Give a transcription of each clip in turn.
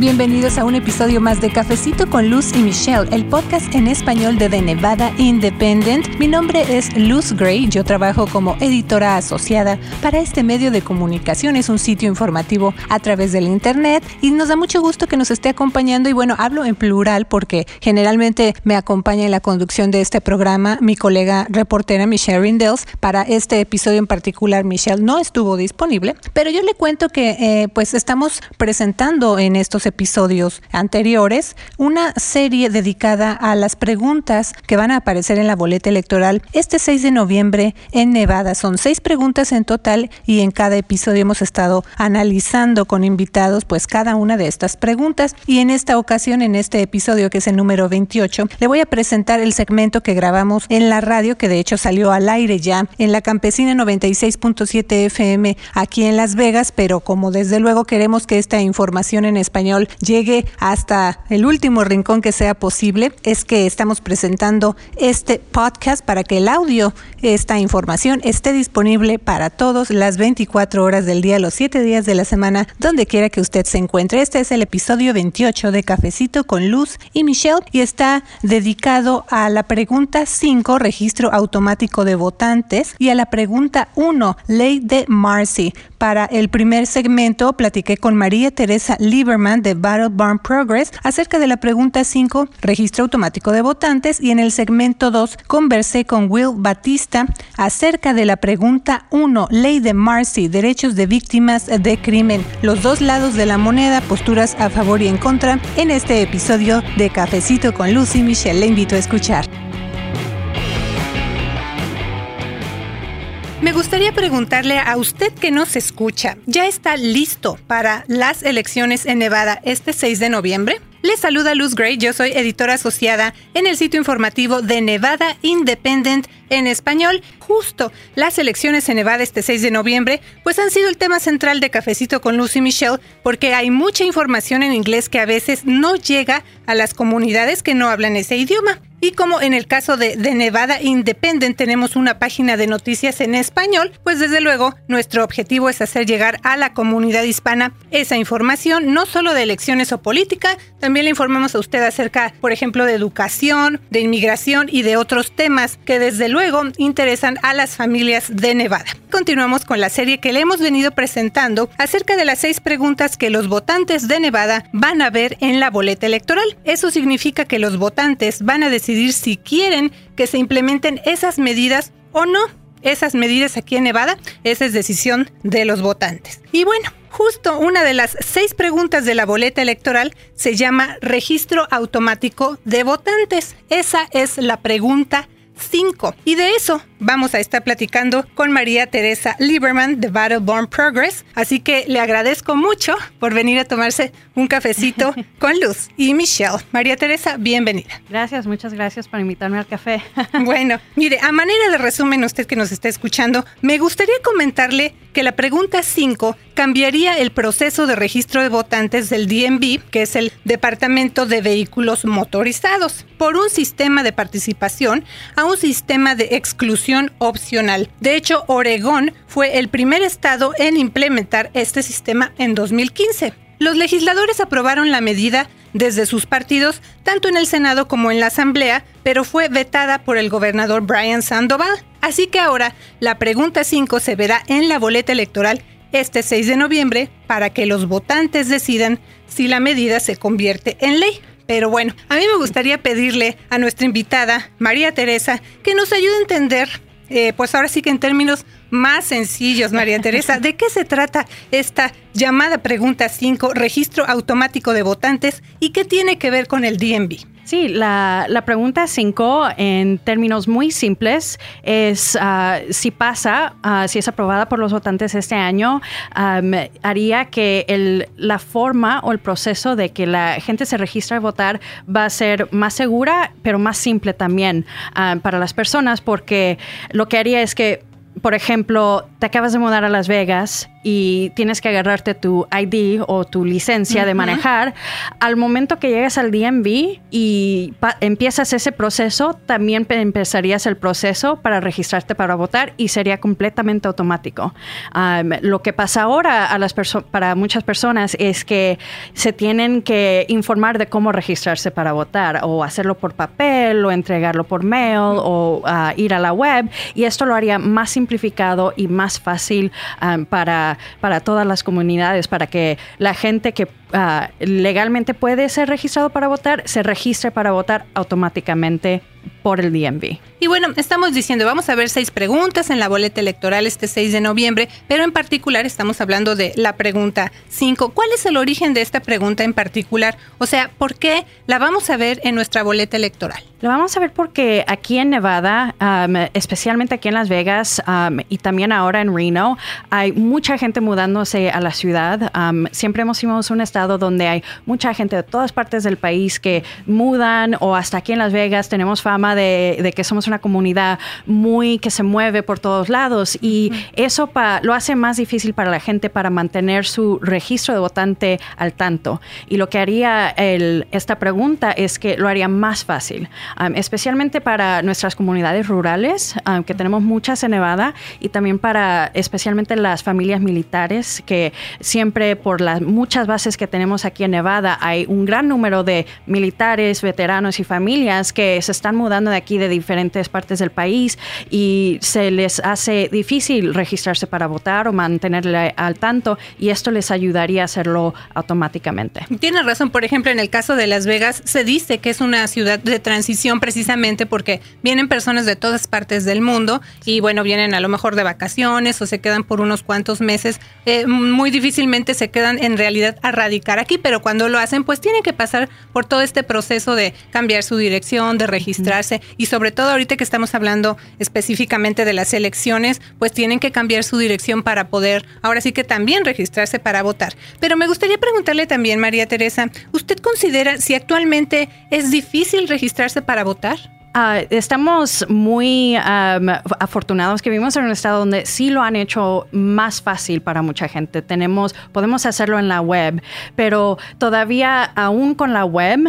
Bienvenidos a un episodio más de Cafecito con Luz y Michelle, el podcast en español de The Nevada Independent. Mi nombre es Luz Gray, yo trabajo como editora asociada para este medio de comunicación, es un sitio informativo a través del internet y nos da mucho gusto que nos esté acompañando y bueno, hablo en plural porque generalmente me acompaña en la conducción de este programa mi colega reportera Michelle Rindels. Para este episodio en particular Michelle no estuvo disponible, pero yo le cuento que eh, pues estamos presentando en estos episodios anteriores una serie dedicada a las preguntas que van a aparecer en la boleta electoral este 6 de noviembre en Nevada. Son seis preguntas en total y en cada episodio hemos estado analizando con invitados pues cada una de estas preguntas y en esta ocasión en este episodio que es el número 28 le voy a presentar el segmento que grabamos en la radio que de hecho salió al aire ya en la campesina 96.7 FM aquí en Las Vegas pero como desde luego queremos que esta información en español llegue hasta el último rincón que sea posible, es que estamos presentando este podcast para que el audio, esta información esté disponible para todos las 24 horas del día, los 7 días de la semana, donde quiera que usted se encuentre. Este es el episodio 28 de Cafecito con Luz y Michelle y está dedicado a la pregunta 5, registro automático de votantes, y a la pregunta 1, ley de Marcy. Para el primer segmento platiqué con María Teresa Lieberman de Battle Barn Progress acerca de la pregunta 5, registro automático de votantes, y en el segmento 2 conversé con Will Batista acerca de la pregunta 1, ley de Marcy, derechos de víctimas de crimen. Los dos lados de la moneda, posturas a favor y en contra, en este episodio de Cafecito con Lucy Michelle. Le invito a escuchar. Me gustaría preguntarle a usted que nos escucha, ¿ya está listo para las elecciones en Nevada este 6 de noviembre? Le saluda Luz Gray, yo soy editora asociada en el sitio informativo de Nevada Independent en español. Justo las elecciones en Nevada este 6 de noviembre, pues han sido el tema central de Cafecito con Lucy Michelle, porque hay mucha información en inglés que a veces no llega a las comunidades que no hablan ese idioma. Y como en el caso de, de, Nevada Independent tenemos una página de noticias en español, pues desde luego nuestro objetivo es hacer llegar a la comunidad hispana esa información, no solo de elecciones o política, también le informamos a usted acerca, por ejemplo, de educación, de inmigración y de otros temas que desde luego interesan a las familias de Nevada. Continuamos con la serie que le hemos venido presentando acerca de las seis preguntas que los votantes de Nevada van a ver en la boleta electoral. Eso significa que los votantes van a decidir decidir si quieren que se implementen esas medidas o no. Esas medidas aquí en Nevada, esa es decisión de los votantes. Y bueno, justo una de las seis preguntas de la boleta electoral se llama registro automático de votantes. Esa es la pregunta 5. Y de eso vamos a estar platicando con María Teresa Lieberman de Battleborn Progress. Así que le agradezco mucho por venir a tomarse un cafecito con Luz y Michelle. María Teresa, bienvenida. Gracias, muchas gracias por invitarme al café. bueno, mire, a manera de resumen, usted que nos está escuchando, me gustaría comentarle que la pregunta 5 cambiaría el proceso de registro de votantes del DMV, que es el Departamento de Vehículos Motorizados, por un sistema de participación a un sistema de exclusión opcional. De hecho, Oregón fue el primer estado en implementar este sistema en 2015. Los legisladores aprobaron la medida desde sus partidos, tanto en el Senado como en la Asamblea, pero fue vetada por el gobernador Brian Sandoval. Así que ahora la pregunta 5 se verá en la boleta electoral este 6 de noviembre para que los votantes decidan si la medida se convierte en ley. Pero bueno, a mí me gustaría pedirle a nuestra invitada, María Teresa, que nos ayude a entender, eh, pues ahora sí que en términos más sencillos, María Teresa, ¿de qué se trata esta llamada pregunta 5, registro automático de votantes y qué tiene que ver con el DMV? Sí, la, pregunta 5, en términos muy simples, es ah, si pasa, ah, si es aprobada por los votantes este año, haría que el, la forma o el proceso de que la gente se registre a votar va a ser más segura, pero más simple también ah, para las personas, porque lo que haría es que por ejemplo, te acabas de mudar a Las Vegas y tienes que agarrarte tu ID o tu licencia de manejar. Al momento que llegas al DMV y empiezas ese proceso, también empezarías el proceso para registrarte para votar y sería completamente automático. lo que pasa ahora a las para muchas personas es que se tienen que informar de cómo registrarse para votar o hacerlo por papel o entregarlo por mail o ah, ir a la web y esto lo haría más simplificado y más fácil para para, todas las comunidades, para que la gente que ah, legalmente puede ser registrado para votar, se registre para votar automáticamente por el DMV. Y bueno, estamos diciendo, vamos a ver seis preguntas en la boleta electoral este 6 de noviembre, pero en particular estamos hablando de la pregunta 5. ¿Cuál es el origen de esta pregunta en particular? O sea, ¿por qué la vamos a ver en nuestra boleta electoral? La vamos a ver porque aquí en Nevada, especialmente aquí en Las Vegas y también ahora en Reno, hay mucha gente mudándose a la ciudad. siempre hemos sido un estado donde hay mucha gente de todas partes del país que mudan o hasta aquí en Las Vegas tenemos fama de, que somos una comunidad muy que se mueve por todos lados y eso lo hace más difícil para la gente para mantener su registro de votante al tanto. Y lo que haría esta pregunta es que lo haría más fácil, um, especialmente para nuestras comunidades rurales, um, que tenemos muchas en Nevada, y también para especialmente las familias militares, que siempre por las muchas bases que tenemos aquí en Nevada hay un gran número de militares, veteranos y familias que se están mudando de aquí de diferentes partes del país y se les hace difícil registrarse para votar o mantenerle al tanto y esto les ayudaría a hacerlo automáticamente. Tienes razón, por ejemplo, en el caso de Las Vegas se dice que es una ciudad de transición precisamente porque vienen personas de todas partes del mundo y bueno, vienen a lo mejor de vacaciones o se quedan por unos cuantos meses, eh, muy difícilmente se quedan en realidad a radicar aquí, pero cuando lo hacen pues tienen que pasar por todo este proceso de cambiar su dirección, de registrar y sobre todo ahorita que estamos hablando específicamente de las elecciones, pues tienen que cambiar su dirección para poder ahora sí que también registrarse para votar. Pero me gustaría preguntarle también, María Teresa, ¿usted considera si actualmente es difícil registrarse para votar? Ah, estamos muy afortunados que vivimos en un estado donde sí lo han hecho más fácil para mucha gente. Tenemos, podemos hacerlo en la web, pero todavía aún con la web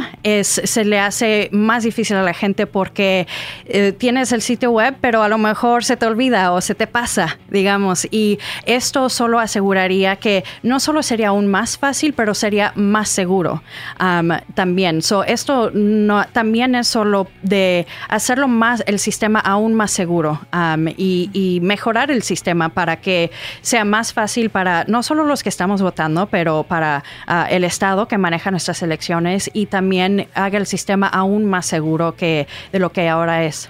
se le hace más difícil a la gente porque eh, tienes el sitio web, pero a lo mejor se te olvida o se te pasa, digamos. Y esto solo aseguraría que no solo sería aún más fácil, pero sería más seguro también. So, esto no, también es solo de hacerlo más, el sistema aún más seguro um, y, mejorar el sistema para que sea más fácil para no solo los que estamos votando, pero para uh, el Estado que maneja nuestras elecciones y también haga el sistema aún más seguro que de lo que ahora es.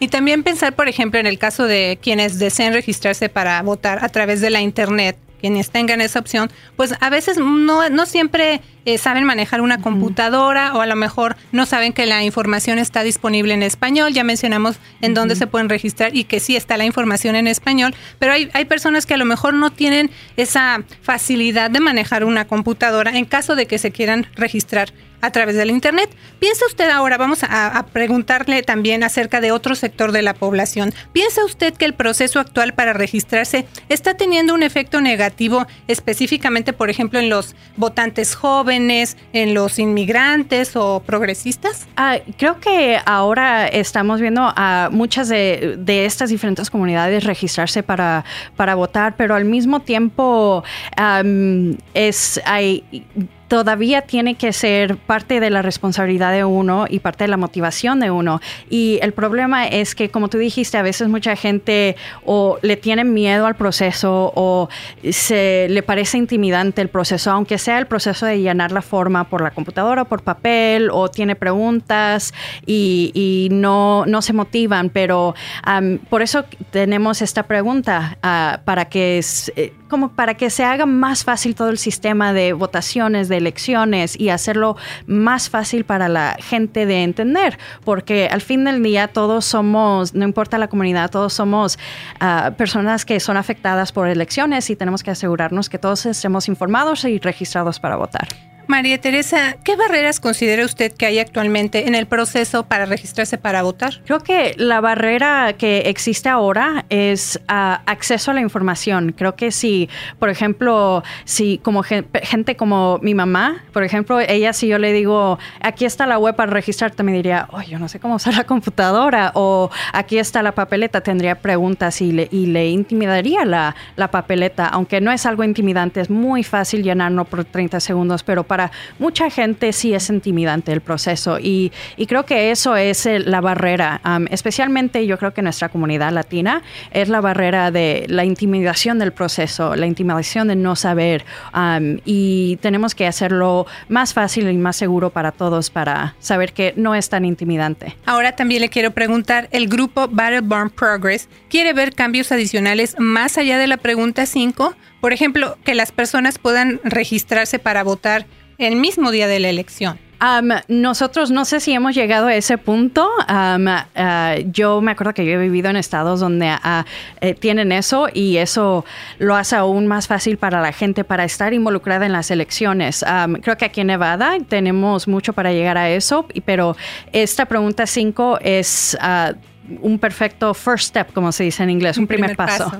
Y también pensar, por ejemplo, en el caso de quienes deseen registrarse para votar a través de la Internet, quienes tengan esa opción, pues a veces no, no siempre eh, saben manejar una computadora o a lo mejor no saben que la información está disponible en español. Ya mencionamos en dónde se pueden registrar y que sí está la información en español, pero hay, hay personas que a lo mejor no tienen esa facilidad de manejar una computadora en caso de que se quieran registrar a través del Internet. ¿Piensa usted ahora, vamos a, preguntarle también acerca de otro sector de la población, ¿piensa usted que el proceso actual para registrarse está teniendo un efecto negativo específicamente, por ejemplo, en los votantes jóvenes? En los inmigrantes o progresistas? Ah, creo que ahora estamos viendo a muchas de, estas diferentes comunidades registrarse para, para votar, pero al mismo tiempo es hay todavía tiene que ser parte de la responsabilidad de uno y parte de la motivación de uno. Y el problema es que, como tú dijiste, a veces mucha gente o le tiene miedo al proceso o se le parece intimidante el proceso, aunque sea el proceso de llenar la forma por la computadora, por papel, o tiene preguntas y, no, no se motivan. Pero por eso tenemos esta pregunta ah, para que... Eh, como para que se haga más fácil todo el sistema de votaciones, de elecciones y hacerlo más fácil para la gente de entender, porque al fin del día todos somos, no importa la comunidad, todos somos ah, personas que son afectadas por elecciones y tenemos que asegurarnos que todos estemos informados y registrados para votar. María Teresa, ¿qué barreras considera usted que hay actualmente en el proceso para registrarse para votar? Creo que la barrera que existe ahora es uh, acceso a la información. Creo que si, por ejemplo, si como gente como mi mamá, por ejemplo, ella si yo le digo, aquí está la web para registrarte, me diría, oh, yo no sé cómo usar la computadora o aquí está la papeleta, tendría preguntas y le, y le intimidaría la, la papeleta, aunque no es algo intimidante, es muy fácil llenarlo por 30 segundos, pero para para mucha gente sí es intimidante el proceso y, creo que eso es la barrera, especialmente yo creo que nuestra comunidad latina es la barrera de la intimidación del proceso, la intimidación de no saber y tenemos que hacerlo más fácil y más seguro para todos para saber que no es tan intimidante. Ahora también le quiero preguntar, el grupo Battle Barn Progress quiere ver cambios adicionales más allá de la pregunta 5, por ejemplo, que las personas puedan registrarse para votar el mismo día de la elección. nosotros no sé si hemos llegado a ese punto. Uh, yo me acuerdo que yo he vivido en estados donde uh, eh, tienen eso y eso lo hace aún más fácil para la gente para estar involucrada en las elecciones. creo que aquí en Nevada tenemos mucho para llegar a eso, pero esta pregunta 5 es uh, un perfecto first step, como se dice en inglés, un, primer, paso.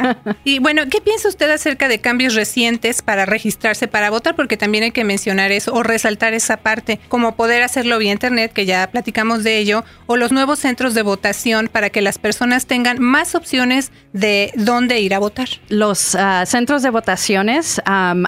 y bueno, ¿qué piensa usted acerca de cambios recientes para registrarse para votar? Porque también hay que mencionar eso o resaltar esa parte, como poder hacerlo vía Internet, que ya platicamos de ello, o los nuevos centros de votación para que las personas tengan más opciones de dónde ir a votar. Los ah, centros de votaciones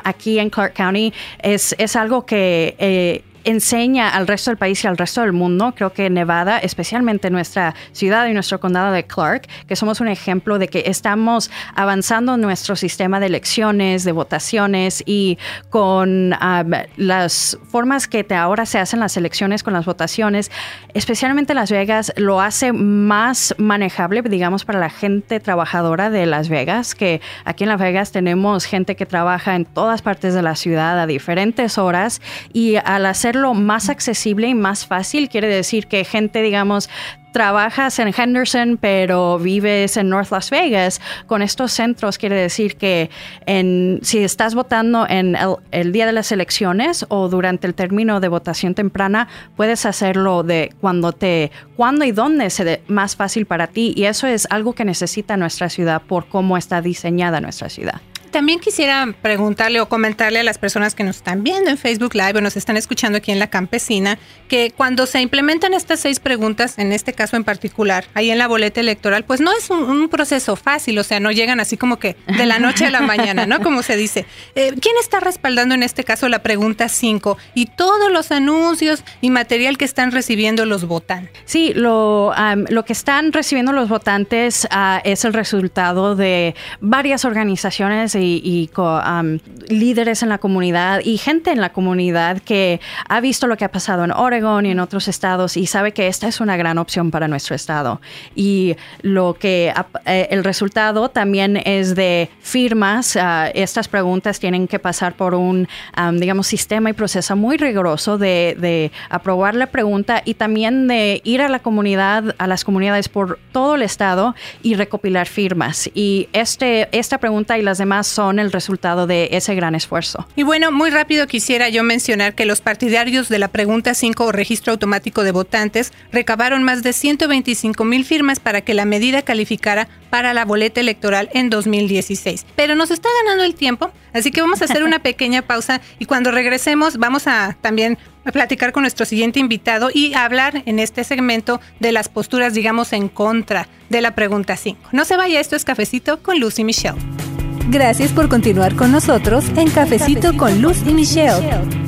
aquí en Clark County es, es algo que... Eh, enseña al resto del país y al resto del mundo. Creo que Nevada, especialmente nuestra ciudad y nuestro condado de Clark, que somos un ejemplo de que estamos avanzando nuestro sistema de elecciones, de votaciones y con um, las formas que ahora se hacen las elecciones con las votaciones, especialmente Las Vegas, lo hace más manejable, digamos, para la gente trabajadora de Las Vegas, que aquí en Las Vegas tenemos gente que trabaja en todas partes de la ciudad a diferentes horas y al hacer más accesible y más fácil. Quiere decir que gente, digamos, trabajas en Henderson pero vives en North Las Vegas, con estos centros quiere decir que si estás votando en el, día de las elecciones o durante el término de votación temprana, puedes hacerlo de cuando te, cuando y dónde se más fácil para ti. Y eso es algo que necesita nuestra ciudad por cómo está diseñada nuestra ciudad también quisiera preguntarle o comentarle a las personas que nos están viendo en Facebook Live o nos están escuchando aquí en La Campesina, que cuando se implementan estas seis preguntas, en este caso en particular, ahí en la boleta electoral, pues no es un, proceso fácil, o sea, no llegan así como que de la noche a la mañana, ¿no? Como se dice. Eh, ¿Quién está respaldando en este caso la pregunta 5 y todos los anuncios y material que están recibiendo los votantes? Sí, lo, lo que están recibiendo los votantes ah, es el resultado de varias organizaciones y y, líderes en la comunidad y gente en la comunidad que ha visto lo que ha pasado en Oregon y en otros estados y sabe que esta es una gran opción para nuestro estado. Y lo que eh, el resultado también es de firmas. Ah, estas preguntas tienen que pasar por un, digamos, sistema y proceso muy riguroso de, de aprobar la pregunta y también de ir a la comunidad, a las comunidades por todo el estado y recopilar firmas. Y este, esta pregunta y las demás son el resultado de ese gran esfuerzo. Y bueno, muy rápido quisiera yo mencionar que los partidarios de la pregunta 5 o registro automático de votantes recabaron más de 125 mil firmas para que la medida calificara para la boleta electoral en 2016. Pero nos está ganando el tiempo, así que vamos a hacer una pequeña pausa y cuando regresemos vamos a también platicar con nuestro siguiente invitado y hablar en este segmento de las posturas, digamos, en contra de la pregunta 5. No se vaya, esto es Cafecito con Lucy Michelle. Gracias por continuar con nosotros en Cafecito con Luz y Michelle.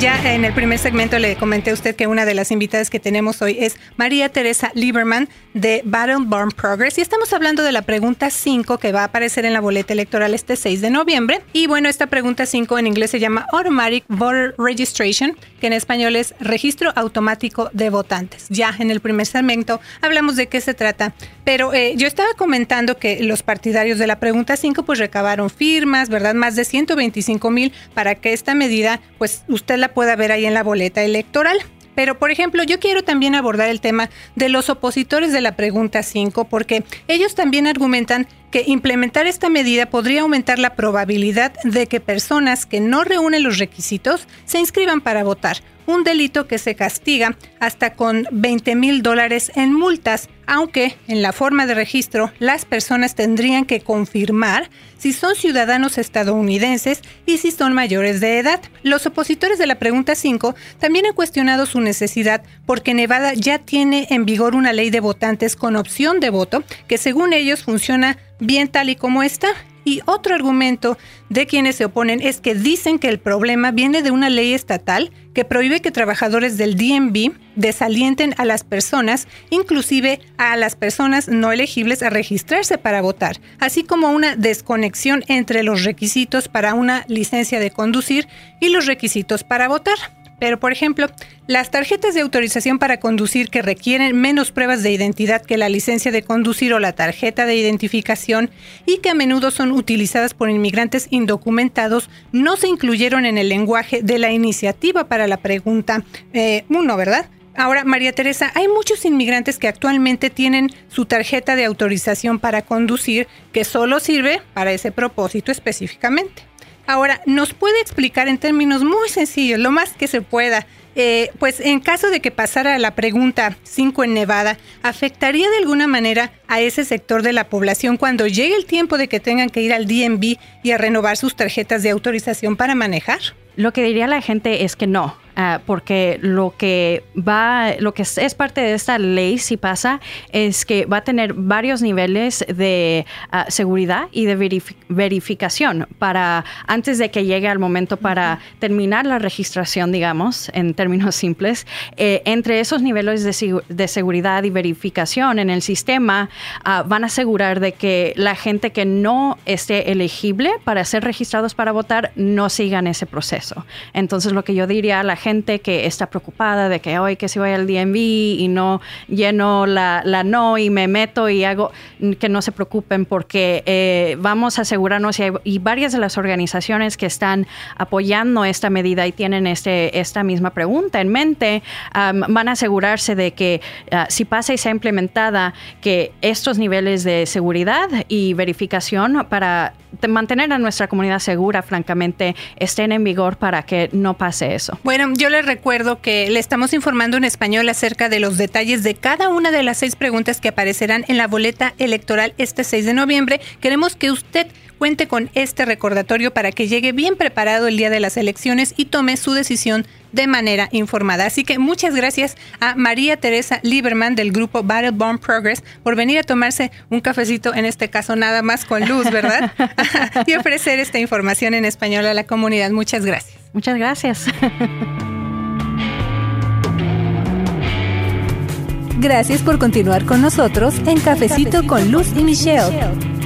Ya en el primer segmento le comenté a usted que una de las invitadas que tenemos hoy es María Teresa Lieberman de Battle Barn Progress y estamos hablando de la pregunta 5 que va a aparecer en la boleta electoral este 6 de noviembre. Y bueno, esta pregunta 5 en inglés se llama Automatic Voter Registration, que en español es registro automático de votantes. Ya en el primer segmento hablamos de qué se trata, pero eh, yo estaba comentando que los partidarios de la pregunta 5 pues recabaron firmas, ¿verdad? Más de 125 mil para que esta medida pues usted la pueda ver ahí en la boleta electoral. Pero, por ejemplo, yo quiero también abordar el tema de los opositores de la pregunta 5, porque ellos también argumentan que implementar esta medida podría aumentar la probabilidad de que personas que no reúnen los requisitos se inscriban para votar, un delito que se castiga hasta con 20 mil dólares en multas, aunque en la forma de registro las personas tendrían que confirmar si son ciudadanos estadounidenses y si son mayores de edad. Los opositores de la pregunta 5 también han cuestionado su necesidad porque Nevada ya tiene en vigor una ley de votantes con opción de voto que según ellos funciona bien tal y como está. Y otro argumento de quienes se oponen es que dicen que el problema viene de una ley estatal que prohíbe que trabajadores del DMV desalienten a las personas, inclusive a las personas no elegibles a registrarse para votar, así como una desconexión entre los requisitos para una licencia de conducir y los requisitos para votar. Pero, por ejemplo, las tarjetas de autorización para conducir que requieren menos pruebas de identidad que la licencia de conducir o la tarjeta de identificación y que a menudo son utilizadas por inmigrantes indocumentados no se incluyeron en el lenguaje de la iniciativa para la pregunta 1, eh, ¿verdad? Ahora, María Teresa, hay muchos inmigrantes que actualmente tienen su tarjeta de autorización para conducir que solo sirve para ese propósito específicamente. Ahora, ¿nos puede explicar en términos muy sencillos, lo más que se pueda, eh, pues en caso de que pasara la pregunta 5 en Nevada, ¿afectaría de alguna manera a ese sector de la población cuando llegue el tiempo de que tengan que ir al DMV y a renovar sus tarjetas de autorización para manejar? Lo que diría la gente es que no. Ah, porque lo que va, lo que es, parte de esta ley, si pasa, es que va a tener varios niveles de ah, seguridad y de verificación para antes de que llegue al momento para terminar la registración, digamos, en términos simples. Eh, entre esos niveles de, seguridad y verificación en el sistema ah, van a asegurar de que la gente que no esté elegible para ser registrados para votar no sigan ese proceso. Entonces, lo que yo diría a la gente que está preocupada de que hoy que si voy al DMV y no lleno la, la, no y me meto y hago, que no se preocupen porque eh, vamos a asegurarnos y, varias de las organizaciones que están apoyando esta medida y tienen este, esta misma pregunta en mente, van a asegurarse de que ah, si pasa y sea implementada, que estos niveles de seguridad y verificación para mantener a nuestra comunidad segura, francamente, estén en vigor para que no pase eso. Bueno, yo les recuerdo que le estamos informando en español acerca de los detalles de cada una de las seis preguntas que aparecerán en la boleta electoral este 6 de noviembre. Queremos que usted cuente con este recordatorio para que llegue bien preparado el día de las elecciones y tome su decisión de manera informada. Así que muchas gracias a María Teresa Lieberman del grupo Battle Bomb Progress por venir a tomarse un cafecito, en este caso nada más con luz, ¿verdad? y ofrecer esta información en español a la comunidad. Muchas gracias. Muchas gracias. Gracias por continuar con nosotros en Cafecito, con Luz y Michelle.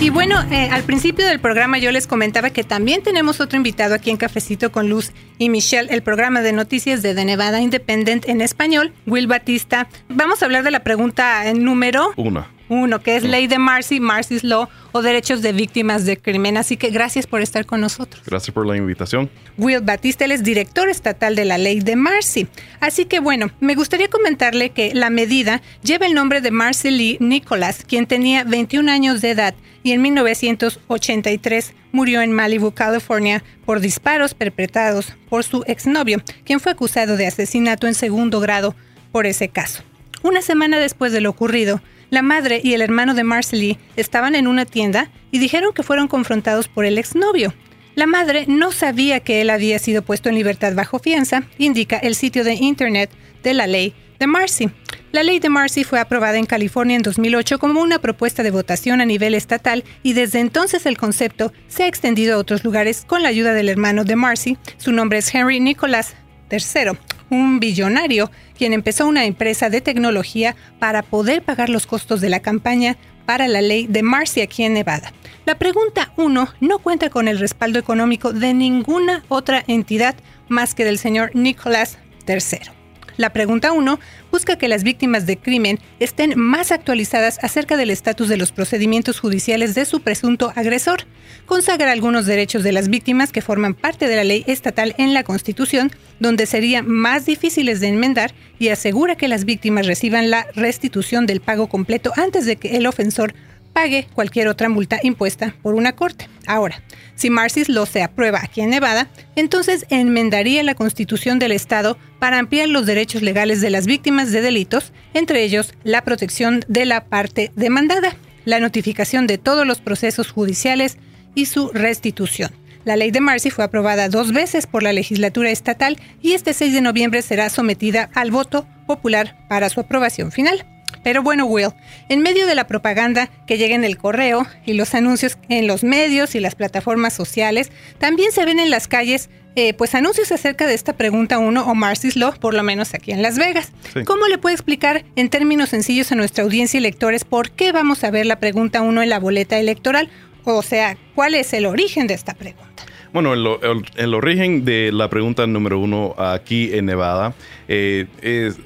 Y bueno, eh, al principio del programa yo les comentaba que también tenemos otro invitado aquí en Cafecito con Luz y Michelle, el programa de noticias de The Nevada Independent en español, Will Batista. Vamos a hablar de la pregunta en número uno. Uno, que es ley de Marcy, Marcy's Law o derechos de víctimas de crimen. Así que gracias por estar con nosotros. Gracias por la invitación. Will Batista, él es director estatal de la ley de Marcy. Así que bueno, me gustaría comentarle que la medida lleva el nombre de Marcy Lee Nicholas, quien tenía 21 años de edad y en 1983 murió en Malibu, California, por disparos perpetrados por su exnovio, quien fue acusado de asesinato en segundo grado por ese caso. Una semana después de lo ocurrido, la madre y el hermano de Marcely estaban en una tienda y dijeron que fueron confrontados por el exnovio. La madre no sabía que él había sido puesto en libertad bajo fianza, indica el sitio de internet de la ley de Marcy. La ley de Marcy fue aprobada en California en 2008 como una propuesta de votación a nivel estatal y desde entonces el concepto se ha extendido a otros lugares con la ayuda del hermano de Marcy. Su nombre es Henry Nicholas III, un billonario quien empezó una empresa de tecnología para poder pagar los costos de la campaña para la ley de Marcy aquí en Nevada. La pregunta 1 no cuenta con el respaldo económico de ninguna otra entidad más que del señor Nicholas III. La pregunta 1 busca que las víctimas de crimen estén más actualizadas acerca del estatus de los procedimientos judiciales de su presunto agresor. Consagra algunos derechos de las víctimas que forman parte de la ley estatal en la Constitución, donde serían más difíciles de enmendar y asegura que las víctimas reciban la restitución del pago completo antes de que el ofensor pague cualquier otra multa impuesta por una corte. Ahora, si Marcy's Law se aprueba aquí en Nevada, entonces enmendaría la constitución del Estado para ampliar los derechos legales de las víctimas de delitos, entre ellos la protección de la parte demandada, la notificación de todos los procesos judiciales y su restitución. La ley de Marcy fue aprobada dos veces por la legislatura estatal y este 6 de noviembre será sometida al voto popular para su aprobación final. Pero bueno, Will, en medio de la propaganda que llega en el correo y los anuncios en los medios y las plataformas sociales, también se ven en las calles eh, pues anuncios acerca de esta pregunta 1 o Marcy's Law, por lo menos aquí en Las Vegas. ¿Cómo le puede explicar en términos sencillos a nuestra audiencia y lectores por qué vamos a ver la pregunta 1 en la boleta electoral? O sea, ¿cuál es el origen de esta pregunta? Bueno, el, origen de la pregunta número uno aquí en Nevada eh,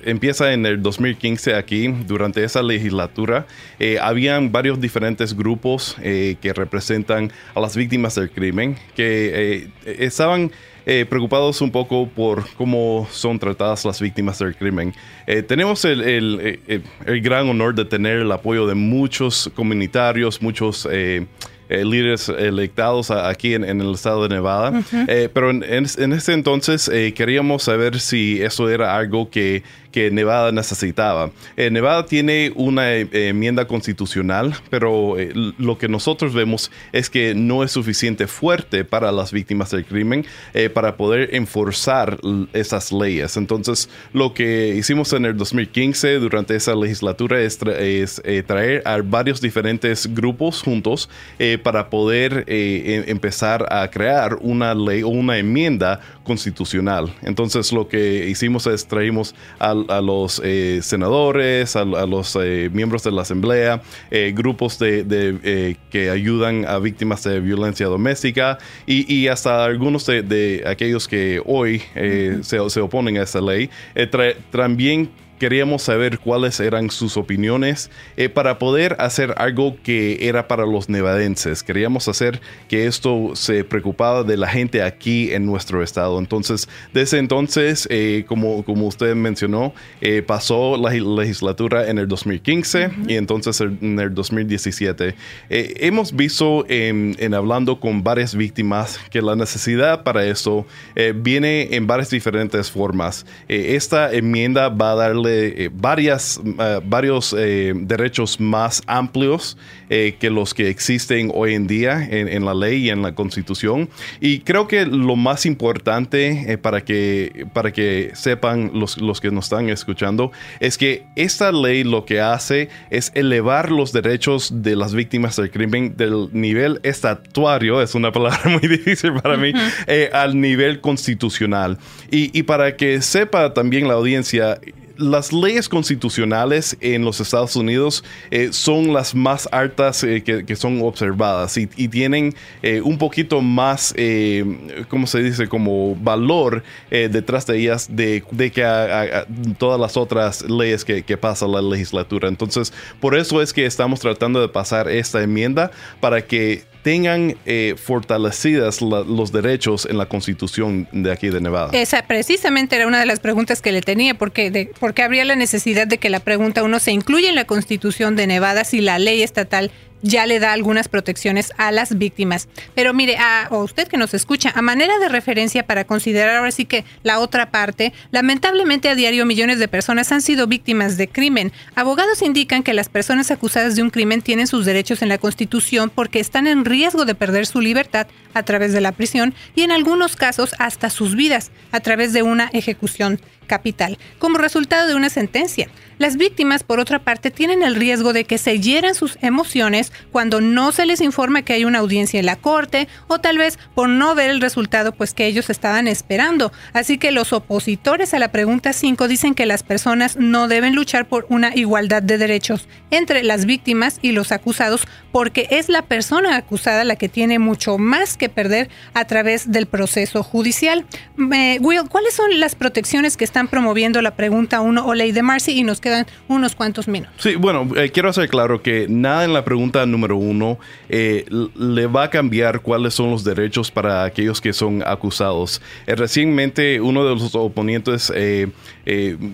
empieza en el 2015 aquí, durante esa legislatura. Eh, habían varios diferentes grupos eh, que representan a las víctimas del crimen que estaban... preocupados un poco por cómo son tratadas las víctimas del crimen. tenemos el, el, gran honor de tener el apoyo de muchos comunitarios, muchos eh, líderes electados aquí en, el estado de Nevada. Eh, pero en, ese entonces eh, queríamos saber si eso era algo que que Nevada necesitaba. Eh, Nevada tiene una eh, enmienda constitucional, pero eh, lo que nosotros vemos es que no es suficiente fuerte para las víctimas del crimen para poder enforzar esas leyes. Entonces, lo que hicimos en el 2015 durante esa legislatura es, traer a varios diferentes grupos juntos para poder em, empezar a crear una ley o una enmienda constitucional. Entonces, lo que hicimos es traímos a a los eh, senadores, a, los eh, miembros de la Asamblea, eh, grupos de, que ayudan a víctimas de violencia doméstica y, hasta algunos de, aquellos que hoy se, se, oponen a esta ley. también queríamos saber cuáles eran sus opiniones eh, para poder hacer algo que era para los nevadenses. Queríamos hacer que esto se preocupaba de la gente aquí en nuestro estado. Entonces, desde entonces, eh, como, como usted mencionó, eh, pasó la legislatura en el 2015 y entonces en el 2017. hemos visto en, hablando con varias víctimas que la necesidad para eso viene en varias diferentes formas. esta enmienda va a darle eh, varias, eh, varios eh, derechos más amplios que los que existen hoy en día en, la ley y en la constitución. Y creo que lo más importante para, que, para que sepan los, los que nos están escuchando es que esta ley lo que hace es elevar los derechos de las víctimas del crimen del nivel estatuario, es una palabra muy difícil para mí, al nivel constitucional. Y, y para que sepa también la audiencia, las leyes constitucionales en los Estados Unidos eh, son las más altas eh, que, son observadas y, tienen eh, un poquito más, ¿cómo se dice?, como valor detrás de ellas de, que todas las otras leyes que, que pasa la legislatura. Entonces, por eso es que estamos tratando de pasar esta enmienda para que tengan eh, fortalecidas los derechos en la constitución de aquí de Nevada. Esa precisamente era una de las preguntas que le tenía, porque, porque habría la necesidad de que la pregunta uno se incluya en la constitución de Nevada si la ley estatal ya le da algunas protecciones a las víctimas. Pero mire, a, usted que nos escucha, a manera de referencia para considerar ahora sí que la otra parte, lamentablemente a diario millones de personas han sido víctimas de crimen. Abogados indican que las personas acusadas de un crimen tienen sus derechos en la Constitución porque están en riesgo de perder su libertad a través de la prisión y en algunos casos hasta sus vidas a través de una ejecución capital, como resultado de una sentencia. Las víctimas, por otra parte, tienen el riesgo de que se hieran sus emociones cuando no se les informa que hay una audiencia en la corte o tal vez por no ver el resultado pues que ellos estaban esperando. Así que los opositores a la pregunta 5 dicen que las personas no deben luchar por una igualdad de derechos entre las víctimas y los acusados porque es la persona acusada la que tiene mucho más que perder a través del proceso judicial. Eh, Will, ¿cuáles son las protecciones que están promoviendo la pregunta 1 o ley de Marcy? Y nos quedan unos cuantos minutos. Sí, bueno, eh, quiero hacer claro que nada en la pregunta número 1 eh, le va a cambiar cuáles son los derechos para aquellos que son acusados. recientemente uno de los oponentes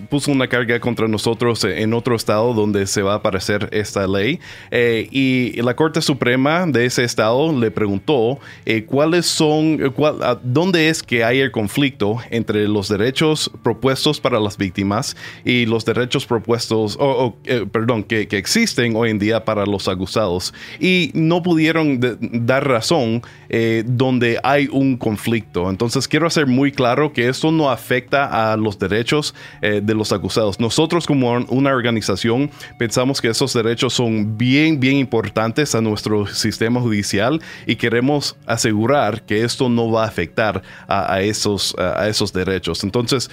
puso una carga contra nosotros en otro estado donde se va a aparecer esta ley y la Corte Suprema de ese estado le preguntó cuáles son, dónde es que hay el conflicto entre los derechos propuestos para las víctimas y los derechos propuestos, o, eh, perdón, que, existen hoy en día para los acusados. Y no pudieron dar razón eh, donde hay un conflicto. Entonces quiero hacer muy claro que esto no afecta a los derechos eh, de los acusados. Nosotros como una organización pensamos que esos derechos son bien, bien importantes a nuestro sistema judicial y queremos asegurar que esto no va a afectar a, esos, a esos derechos. Entonces,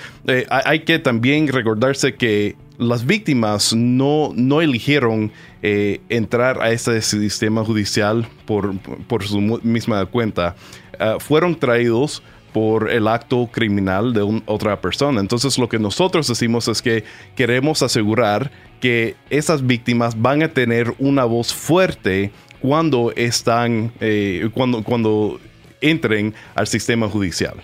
hay que también recordarse que las víctimas no, no eligieron eh, entrar a este sistema judicial por, por su misma cuenta. Ah, fueron traídos por el acto criminal de otra persona. Entonces lo que nosotros decimos es que queremos asegurar que esas víctimas van a tener una voz fuerte cuando están, eh, cuando, cuando entren al sistema judicial.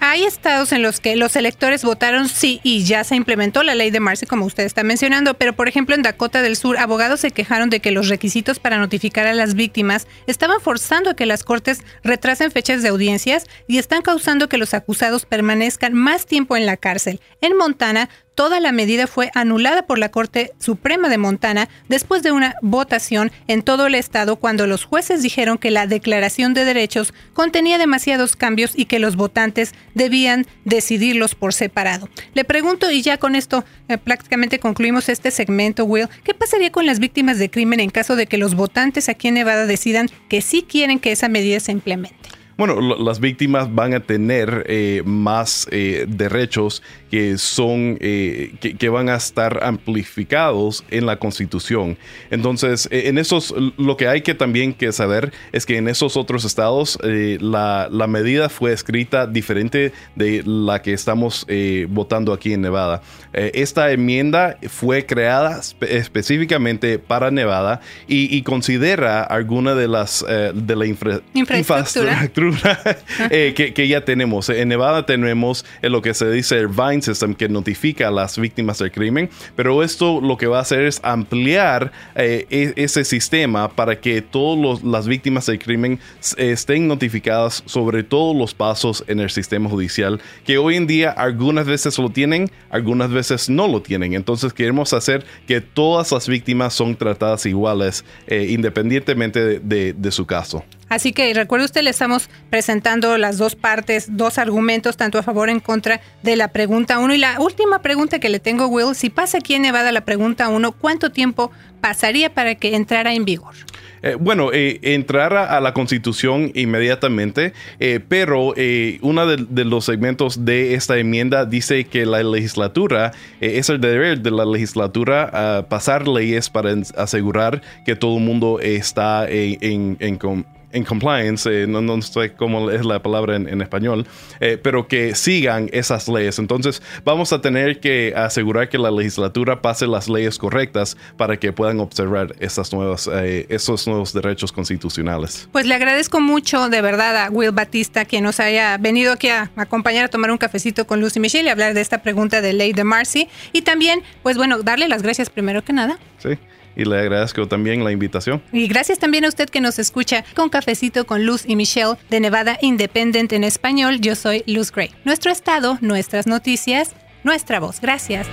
Hay estados en los que los electores votaron sí y ya se implementó la ley de Marcy, como usted está mencionando, pero por ejemplo en Dakota del Sur, abogados se quejaron de que los requisitos para notificar a las víctimas estaban forzando a que las cortes retrasen fechas de audiencias y están causando que los acusados permanezcan más tiempo en la cárcel. En Montana, toda la medida fue anulada por la Corte Suprema de Montana después de una votación en todo el estado cuando los jueces dijeron que la Declaración de Derechos contenía demasiados cambios y que los votantes debían decidirlos por separado. Le pregunto, y ya con esto eh, prácticamente concluimos este segmento, Will, ¿qué pasaría con las víctimas de crimen en caso de que los votantes aquí en Nevada decidan que sí quieren que esa medida se implemente? Bueno, las víctimas van a tener eh, más eh, derechos que son eh, que, van a estar amplificados en la Constitución. Entonces, en esos lo que hay que también que saber es que en esos otros estados la, la, medida fue escrita diferente de la que estamos votando aquí en Nevada. esta enmienda fue creada específicamente para Nevada y, considera alguna de las de la infraestructura Eh, que, ya tenemos. En Nevada tenemos lo que se dice el Vine System que notifica a las víctimas del crimen, pero esto lo que va a hacer es ampliar eh, e, ese sistema para que todas las víctimas del crimen estén notificadas sobre todos los pasos en el sistema judicial, que hoy en día algunas veces lo tienen, algunas veces no lo tienen. Entonces queremos hacer que todas las víctimas son tratadas iguales, eh, independientemente de su caso. Así que recuerde usted, le estamos presentando las dos partes, dos argumentos, tanto a favor en contra de la pregunta 1. Y la última pregunta que le tengo, Will, si pasa aquí en Nevada la pregunta 1, ¿cuánto tiempo pasaría para que entrara en vigor? Eh, bueno, eh, entrara a la constitución inmediatamente, eh, pero uno de, los segmentos de esta enmienda dice que la legislatura es el deber de la legislatura a pasar leyes para asegurar que todo el mundo está en, en en compliance, eh, no, no, sé cómo es la palabra en, español, eh, pero que sigan esas leyes. Entonces vamos a tener que asegurar que la legislatura pase las leyes correctas para que puedan observar esas nuevas, eh, esos nuevos derechos constitucionales. Pues le agradezco mucho de verdad a Will Batista que nos haya venido aquí a acompañar a tomar un cafecito con Lucy Michelle y hablar de esta pregunta de ley de Marcy. Y también, pues bueno, darle las gracias primero que nada. Sí y le agradezco también la invitación. Y gracias también a usted que nos escucha con Cafecito con Luz y Michelle de Nevada Independent en español. Yo soy Luz Gray. Nuestro estado, nuestras noticias, nuestra voz. Gracias.